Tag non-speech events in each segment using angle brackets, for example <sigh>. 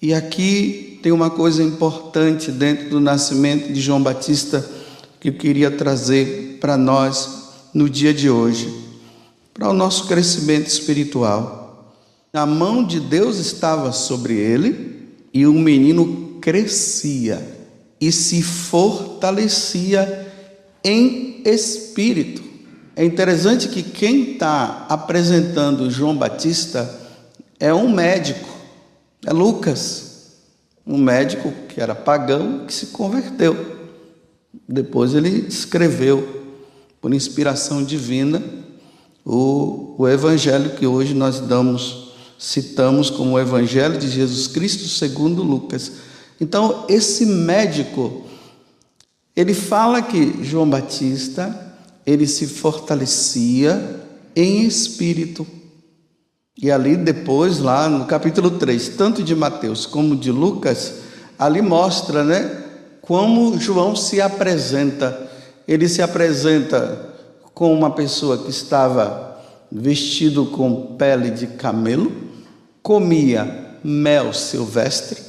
E aqui tem uma coisa importante dentro do nascimento de João Batista que eu queria trazer para nós no dia de hoje, para o nosso crescimento espiritual. A mão de Deus estava sobre ele e o menino crescia e se fortalecia em espírito. É interessante que quem está apresentando João Batista é um médico é Lucas, um médico que era pagão que se converteu. Depois ele escreveu, por inspiração divina, o, o evangelho que hoje nós damos, citamos como o evangelho de Jesus Cristo segundo Lucas. Então, esse médico, ele fala que João Batista, ele se fortalecia em espírito e ali depois, lá no capítulo 3, tanto de Mateus como de Lucas, ali mostra, né, como João se apresenta. Ele se apresenta com uma pessoa que estava vestido com pele de camelo, comia mel silvestre,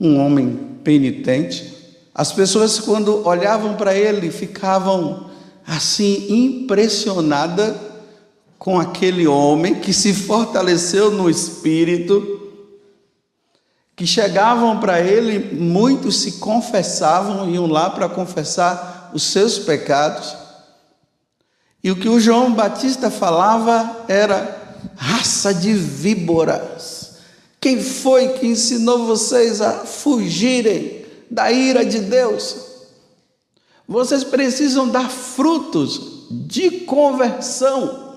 um homem penitente. As pessoas, quando olhavam para ele, ficavam assim impressionadas com aquele homem que se fortaleceu no espírito, que chegavam para ele, muitos se confessavam, iam lá para confessar os seus pecados. E o que o João Batista falava era raça de víboras. Quem foi que ensinou vocês a fugirem da ira de Deus? Vocês precisam dar frutos de conversão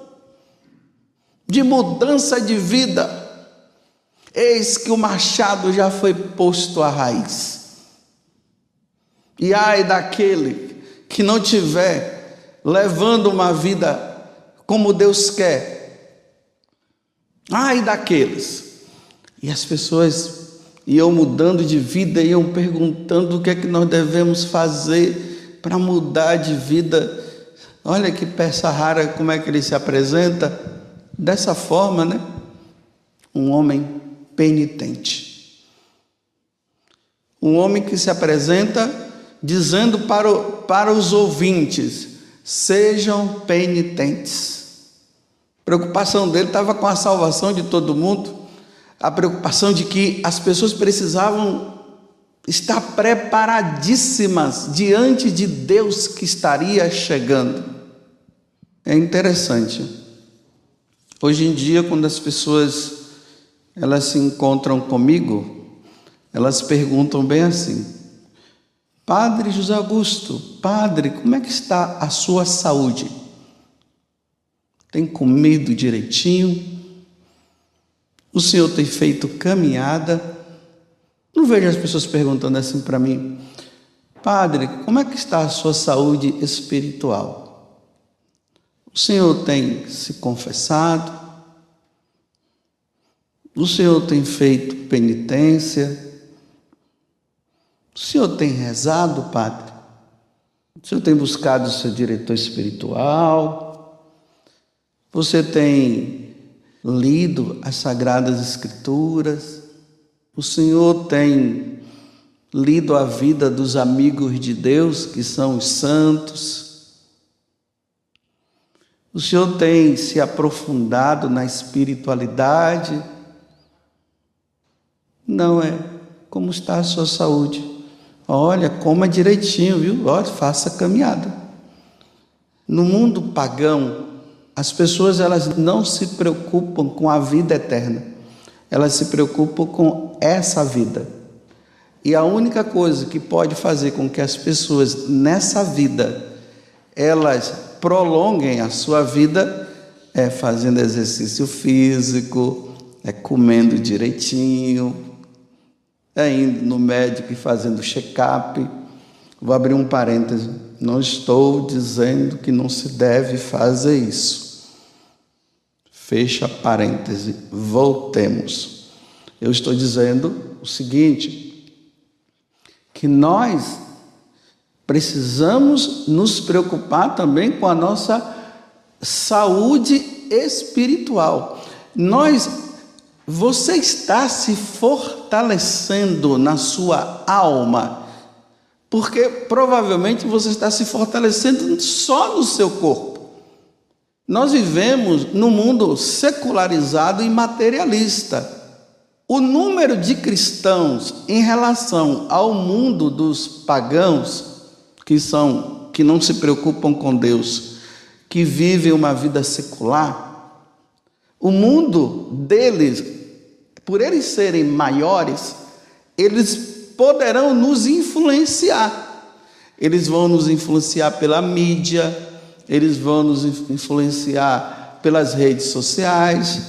de mudança de vida. Eis que o machado já foi posto à raiz. E ai daquele que não tiver levando uma vida como Deus quer. Ai daqueles. E as pessoas iam mudando de vida, iam perguntando o que é que nós devemos fazer para mudar de vida. Olha que peça rara, como é que ele se apresenta dessa forma, né? Um homem penitente. Um homem que se apresenta dizendo para, o, para os ouvintes: sejam penitentes. A preocupação dele estava com a salvação de todo mundo, a preocupação de que as pessoas precisavam estar preparadíssimas diante de Deus que estaria chegando. É interessante. Hoje em dia, quando as pessoas elas se encontram comigo, elas perguntam bem assim: Padre José Augusto, padre, como é que está a sua saúde? Tem comido direitinho? O senhor tem feito caminhada? Não vejo as pessoas perguntando assim para mim: Padre, como é que está a sua saúde espiritual? O Senhor tem se confessado, o Senhor tem feito penitência, o Senhor tem rezado, Padre, o Senhor tem buscado o seu diretor espiritual, você tem lido as Sagradas Escrituras, o Senhor tem lido a vida dos amigos de Deus, que são os santos, o Senhor tem se aprofundado na espiritualidade? Não é. Como está a sua saúde? Olha, coma direitinho, viu? Olha, faça caminhada. No mundo pagão, as pessoas elas não se preocupam com a vida eterna. Elas se preocupam com essa vida. E a única coisa que pode fazer com que as pessoas nessa vida elas prolonguem a sua vida é fazendo exercício físico, é comendo direitinho, é indo no médico e fazendo check-up. Vou abrir um parêntese. Não estou dizendo que não se deve fazer isso. Fecha parêntese. Voltemos. Eu estou dizendo o seguinte: que nós precisamos nos preocupar também com a nossa saúde espiritual. Nós Você está se fortalecendo na sua alma, porque provavelmente você está se fortalecendo só no seu corpo. Nós vivemos num mundo secularizado e materialista. O número de cristãos em relação ao mundo dos pagãos, que são que não se preocupam com Deus, que vivem uma vida secular, o mundo deles, por eles serem maiores, eles poderão nos influenciar. Eles vão nos influenciar pela mídia, eles vão nos influenciar pelas redes sociais,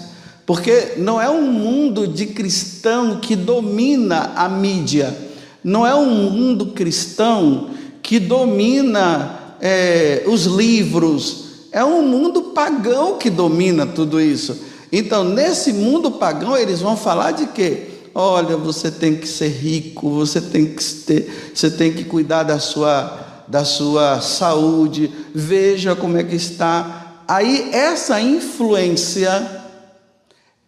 porque não é um mundo de cristão que domina a mídia, não é um mundo cristão que domina é, os livros, é um mundo pagão que domina tudo isso. Então, nesse mundo pagão, eles vão falar de quê? Olha, você tem que ser rico, você tem que ter, você tem que cuidar da sua, da sua saúde, veja como é que está. Aí essa influência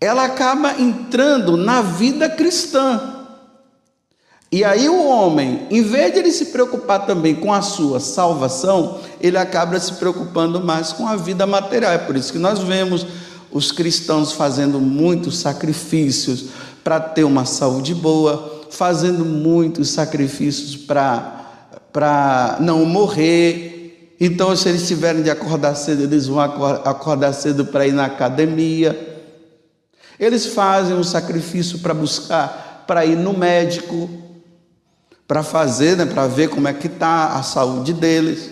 ela acaba entrando na vida cristã. E aí o homem, em vez de ele se preocupar também com a sua salvação, ele acaba se preocupando mais com a vida material. É por isso que nós vemos os cristãos fazendo muitos sacrifícios para ter uma saúde boa, fazendo muitos sacrifícios para não morrer. Então, se eles tiverem de acordar cedo, eles vão acordar cedo para ir na academia. Eles fazem um sacrifício para buscar, para ir no médico, para fazer, né, para ver como é que está a saúde deles.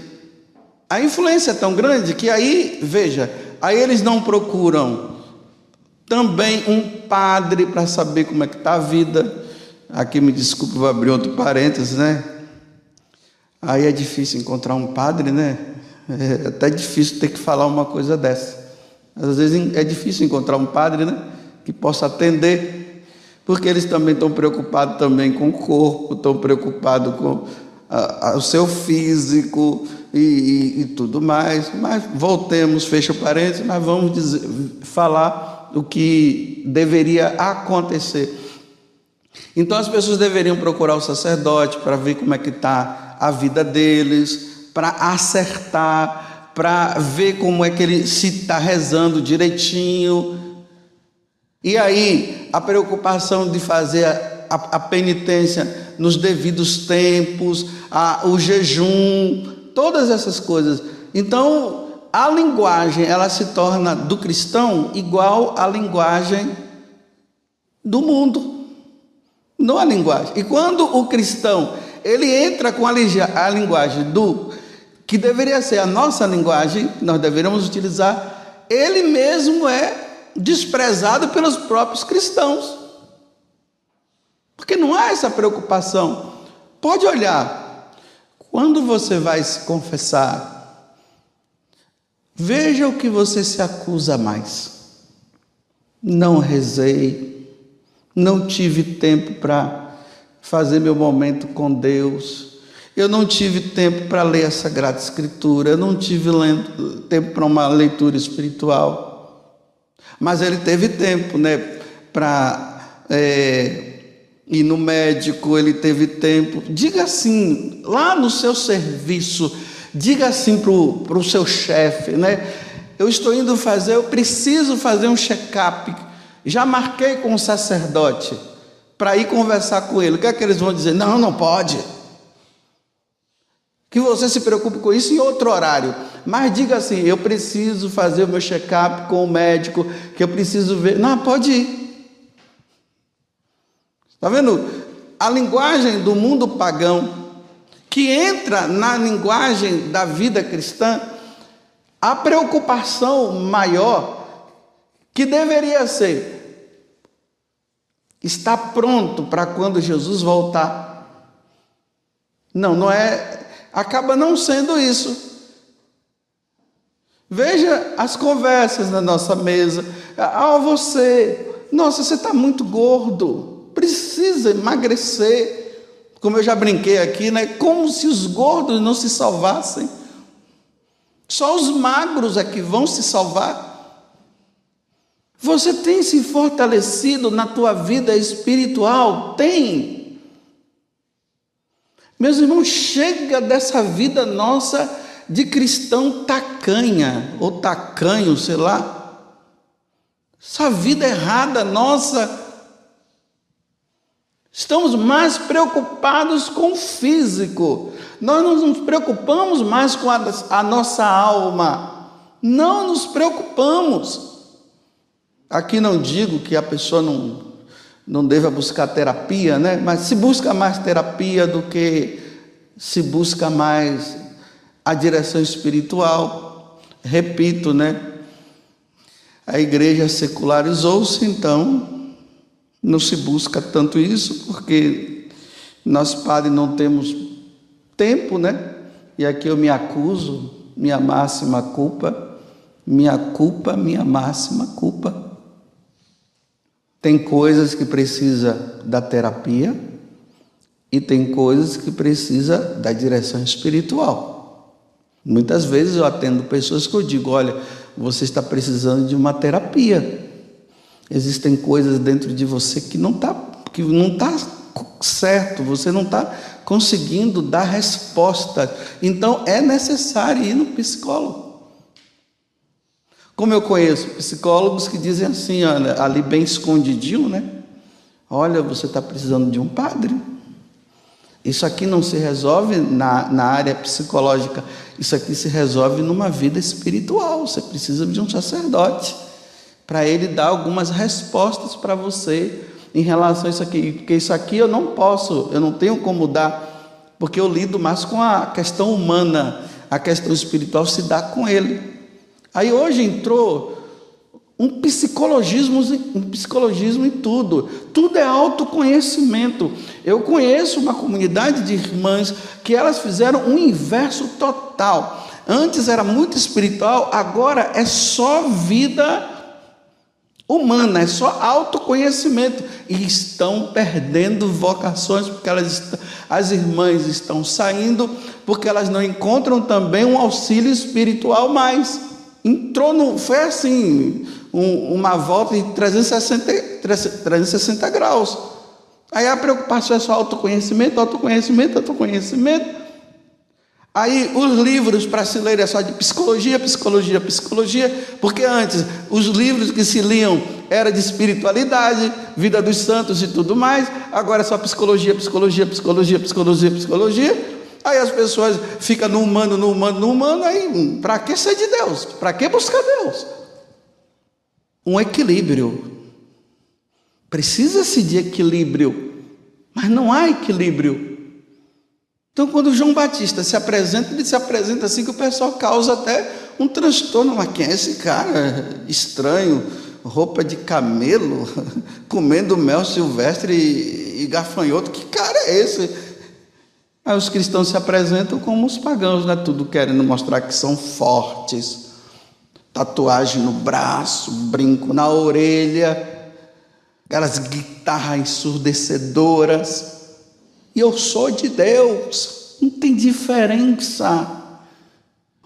A influência é tão grande que aí, veja, aí eles não procuram também um padre para saber como é que está a vida. Aqui me desculpe, vou abrir outro parênteses, né? Aí é difícil encontrar um padre, né? É até difícil ter que falar uma coisa dessa. Às vezes é difícil encontrar um padre, né? que possa atender, porque eles também estão preocupados também com o corpo, estão preocupados com a, a, o seu físico e, e, e, tudo mais. Mas voltemos, fecha parênteses, mas vamos dizer, falar o que deveria acontecer. Então as pessoas deveriam procurar o sacerdote para ver como é que está a vida deles, para acertar, para ver como é que ele se está rezando direitinho, e aí, a preocupação de fazer a, a, a penitência nos devidos tempos, a, o jejum, todas essas coisas. Então, a linguagem, ela se torna do cristão igual à linguagem do mundo. Não a linguagem. E quando o cristão, ele entra com a, a linguagem do que deveria ser a nossa linguagem, nós deveríamos utilizar, ele mesmo é desprezado pelos próprios cristãos. Porque não há essa preocupação. Pode olhar, quando você vai se confessar, veja o que você se acusa mais. Não rezei, não tive tempo para fazer meu momento com Deus. Eu não tive tempo para ler a Sagrada Escritura, eu não tive tempo para uma leitura espiritual. Mas ele teve tempo, né, para é, ir no médico, ele teve tempo. Diga assim, lá no seu serviço, diga assim para o seu chefe, né? Eu estou indo fazer, eu preciso fazer um check-up. Já marquei com o sacerdote para ir conversar com ele. O que é que eles vão dizer? Não, não pode. Que você se preocupe com isso em outro horário. Mas diga assim: eu preciso fazer o meu check-up com o médico, que eu preciso ver. Não, pode ir. Está vendo? A linguagem do mundo pagão, que entra na linguagem da vida cristã, a preocupação maior que deveria ser estar pronto para quando Jesus voltar. Não, não é. Acaba não sendo isso. Veja as conversas na nossa mesa. Ah, você, nossa, você está muito gordo, precisa emagrecer. Como eu já brinquei aqui, né? Como se os gordos não se salvassem. Só os magros é que vão se salvar. Você tem se fortalecido na tua vida espiritual? Tem. Meus irmãos, chega dessa vida nossa de cristão tacanha ou tacanho, sei lá. Essa vida errada nossa. Estamos mais preocupados com o físico. Nós não nos preocupamos mais com a, a nossa alma. Não nos preocupamos. Aqui não digo que a pessoa não, não deva buscar terapia, né? mas se busca mais terapia do que se busca mais a direção espiritual. Repito, né? A igreja secularizou-se, então não se busca tanto isso, porque nós padres não temos tempo, né? E aqui eu me acuso, minha máxima culpa, minha culpa, minha máxima culpa. Tem coisas que precisa da terapia e tem coisas que precisa da direção espiritual. Muitas vezes eu atendo pessoas que eu digo, olha, você está precisando de uma terapia. Existem coisas dentro de você que não está que não tá certo, você não está conseguindo dar resposta. Então é necessário ir no psicólogo. Como eu conheço psicólogos que dizem assim, olha, ali bem escondidinho, né? Olha, você está precisando de um padre. Isso aqui não se resolve na, na área psicológica, isso aqui se resolve numa vida espiritual. Você precisa de um sacerdote para ele dar algumas respostas para você em relação a isso aqui, porque isso aqui eu não posso, eu não tenho como dar, porque eu lido mais com a questão humana, a questão espiritual se dá com ele. Aí hoje entrou um psicologismo, um psicologismo em tudo. Tudo é autoconhecimento. Eu conheço uma comunidade de irmãs que elas fizeram um inverso total. Antes era muito espiritual, agora é só vida humana, é só autoconhecimento. E estão perdendo vocações, porque elas, as irmãs estão saindo, porque elas não encontram também um auxílio espiritual mais entrou no. Foi assim, um, uma volta de 360, 360 graus. Aí a preocupação é só autoconhecimento, autoconhecimento, autoconhecimento. Aí os livros para se ler é só de psicologia, psicologia, psicologia, porque antes os livros que se liam era de espiritualidade, vida dos santos e tudo mais, agora é só psicologia, psicologia, psicologia, psicologia, psicologia. Aí as pessoas ficam no humano, no humano, no humano, aí para que ser de Deus? Para que buscar Deus? Um equilíbrio. Precisa-se de equilíbrio, mas não há equilíbrio. Então, quando João Batista se apresenta, ele se apresenta assim que o pessoal causa até um transtorno. Mas quem é esse cara estranho, roupa de camelo, <laughs> comendo mel silvestre e, e gafanhoto? Que cara é esse? Aí os cristãos se apresentam como os pagãos, né? Tudo querendo mostrar que são fortes. Tatuagem no braço, brinco na orelha, aquelas guitarras ensurdecedoras. E eu sou de Deus, não tem diferença.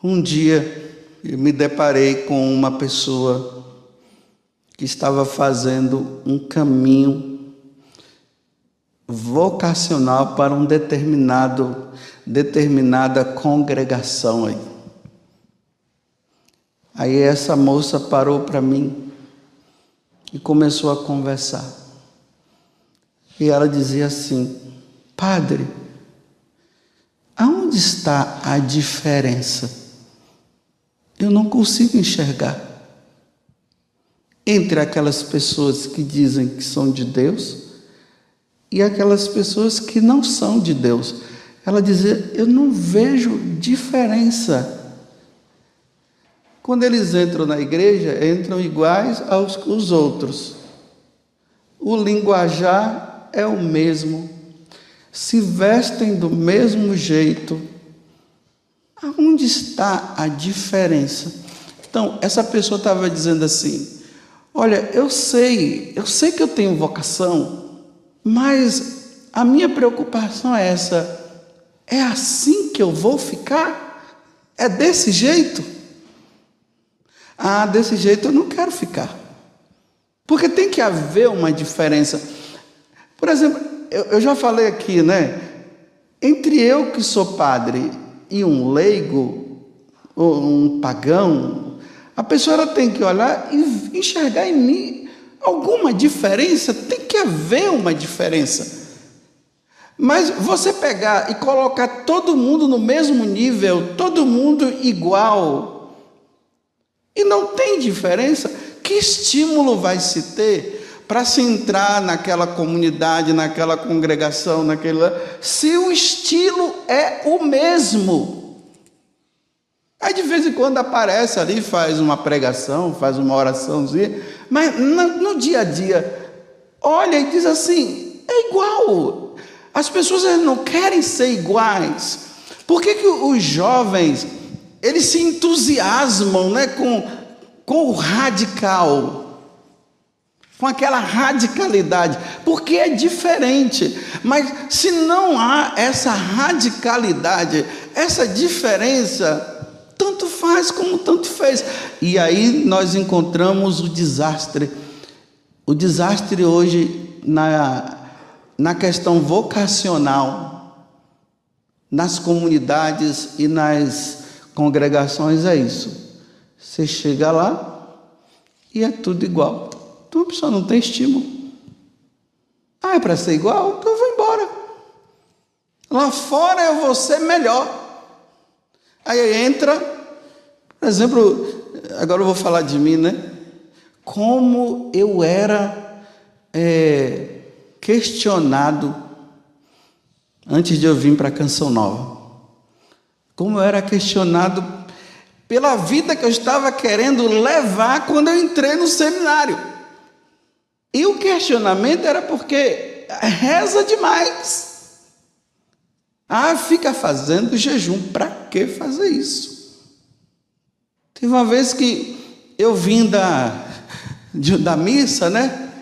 Um dia eu me deparei com uma pessoa que estava fazendo um caminho vocacional para um determinado determinada congregação aí. Aí essa moça parou para mim e começou a conversar. E ela dizia assim: Padre, aonde está a diferença? Eu não consigo enxergar entre aquelas pessoas que dizem que são de Deus e aquelas pessoas que não são de Deus. Ela dizia: Eu não vejo diferença. Quando eles entram na igreja, entram iguais aos os outros. O linguajar é o mesmo. Se vestem do mesmo jeito. Aonde está a diferença? Então, essa pessoa estava dizendo assim: Olha, eu sei, eu sei que eu tenho vocação, mas a minha preocupação é essa: é assim que eu vou ficar? É desse jeito? Ah, desse jeito eu não quero ficar. Porque tem que haver uma diferença. Por exemplo, eu, eu já falei aqui, né? Entre eu que sou padre e um leigo, ou um pagão, a pessoa tem que olhar e enxergar em mim alguma diferença, tem que haver uma diferença. Mas você pegar e colocar todo mundo no mesmo nível, todo mundo igual, e não tem diferença, que estímulo vai se ter para se entrar naquela comunidade, naquela congregação, naquela. Se o estilo é o mesmo. Aí de vez em quando aparece ali, faz uma pregação, faz uma oraçãozinha, mas no, dia a dia, olha e diz assim: é igual. As pessoas não querem ser iguais. Por que, que os jovens eles se entusiasmam né, com com o radical, com aquela radicalidade, porque é diferente. Mas se não há essa radicalidade, essa diferença, tanto faz como tanto fez. E aí nós encontramos o desastre. O desastre hoje na, na questão vocacional, nas comunidades e nas congregações é isso. Você chega lá e é tudo igual. Então a pessoa não tem estímulo. Ah, é para ser igual? Então eu vou embora. Lá fora eu vou ser melhor. Aí entra, por exemplo, agora eu vou falar de mim, né? Como eu era é, questionado antes de eu vir para a Canção Nova. Como eu era questionado pela vida que eu estava querendo levar quando eu entrei no seminário. E o questionamento era porque reza demais. Ah, fica fazendo jejum. Para que fazer isso? Teve uma vez que eu vim da, da missa, né?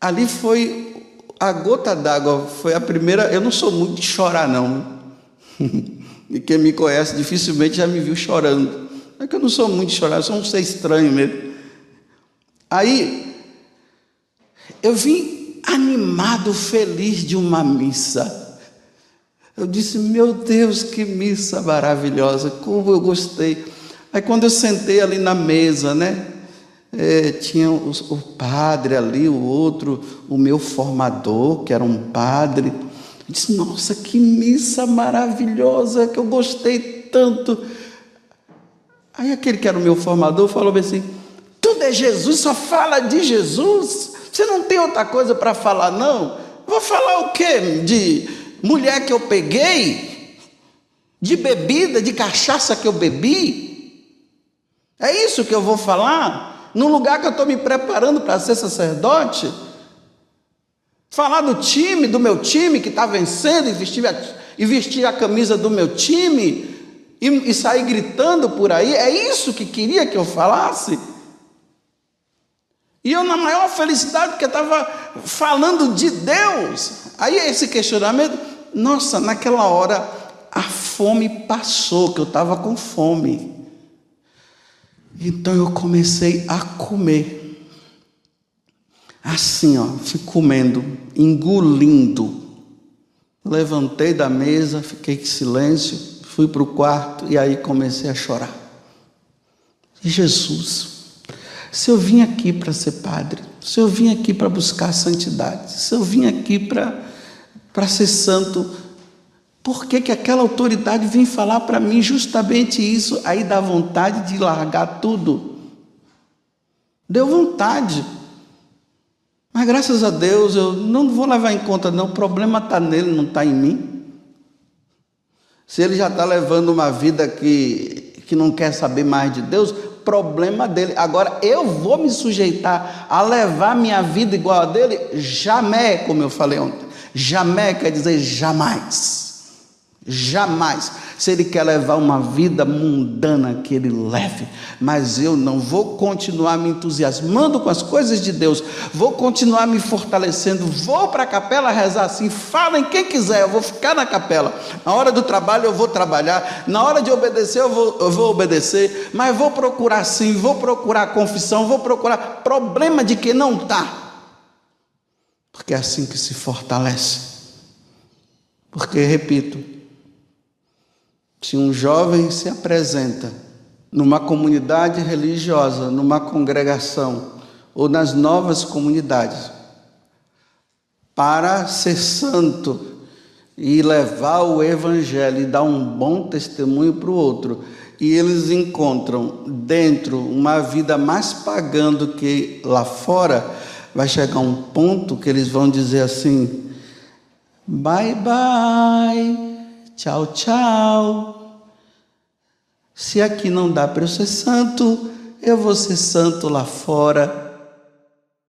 Ali foi a gota d'água, foi a primeira. Eu não sou muito de chorar, não. <laughs> E quem me conhece dificilmente já me viu chorando. É que eu não sou muito de chorar, eu sou um ser estranho mesmo. Aí, eu vim animado, feliz de uma missa. Eu disse, meu Deus, que missa maravilhosa, como eu gostei. Aí quando eu sentei ali na mesa, né? É, tinha o, o padre ali, o outro, o meu formador, que era um padre. Eu disse: Nossa, que missa maravilhosa, que eu gostei tanto. Aí aquele que era o meu formador falou assim: Tudo é Jesus, só fala de Jesus. Você não tem outra coisa para falar, não? Vou falar o quê? De mulher que eu peguei? De bebida, de cachaça que eu bebi? É isso que eu vou falar? No lugar que eu estou me preparando para ser sacerdote? Falar do time, do meu time que está vencendo e vestir, a, e vestir a camisa do meu time e, e sair gritando por aí, é isso que queria que eu falasse? E eu, na maior felicidade, porque estava falando de Deus. Aí esse questionamento, nossa, naquela hora a fome passou, que eu estava com fome. Então eu comecei a comer. Assim, ó, fui comendo, engolindo. Levantei da mesa, fiquei em silêncio, fui para o quarto e aí comecei a chorar. Jesus, se eu vim aqui para ser padre, se eu vim aqui para buscar santidade, se eu vim aqui para ser santo, por que, que aquela autoridade vem falar para mim justamente isso? Aí dá vontade de largar tudo. Deu vontade. Mas graças a Deus eu não vou levar em conta, não. O problema está nele, não está em mim. Se ele já está levando uma vida que, que não quer saber mais de Deus, problema dele. Agora eu vou me sujeitar a levar minha vida igual a dele? Jamais, como eu falei ontem. Jamais quer dizer jamais. Jamais. Se ele quer levar uma vida mundana, que ele leve. Mas eu não vou continuar me entusiasmando com as coisas de Deus. Vou continuar me fortalecendo. Vou para a capela rezar assim. Falem quem quiser, eu vou ficar na capela. Na hora do trabalho eu vou trabalhar. Na hora de obedecer eu vou, eu vou obedecer. Mas vou procurar sim, vou procurar confissão, vou procurar problema de que não está. Porque é assim que se fortalece. Porque, repito, se um jovem se apresenta numa comunidade religiosa, numa congregação ou nas novas comunidades, para ser santo e levar o evangelho e dar um bom testemunho para o outro, e eles encontram dentro uma vida mais pagando que lá fora, vai chegar um ponto que eles vão dizer assim: bye bye. Tchau, tchau. Se aqui não dá para eu ser santo, eu vou ser santo lá fora.